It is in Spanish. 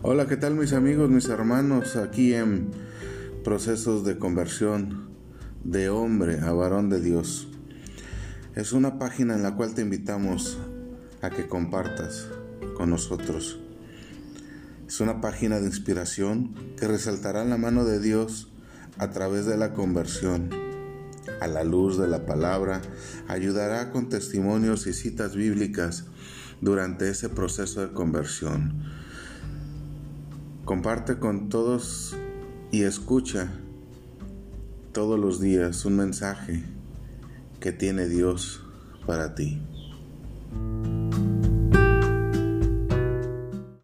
Hola, ¿qué tal mis amigos, mis hermanos? Aquí en procesos de conversión de hombre a varón de Dios. Es una página en la cual te invitamos a que compartas con nosotros. Es una página de inspiración que resaltará la mano de Dios a través de la conversión. A la luz de la palabra, ayudará con testimonios y citas bíblicas durante ese proceso de conversión. Comparte con todos y escucha todos los días un mensaje que tiene Dios para ti.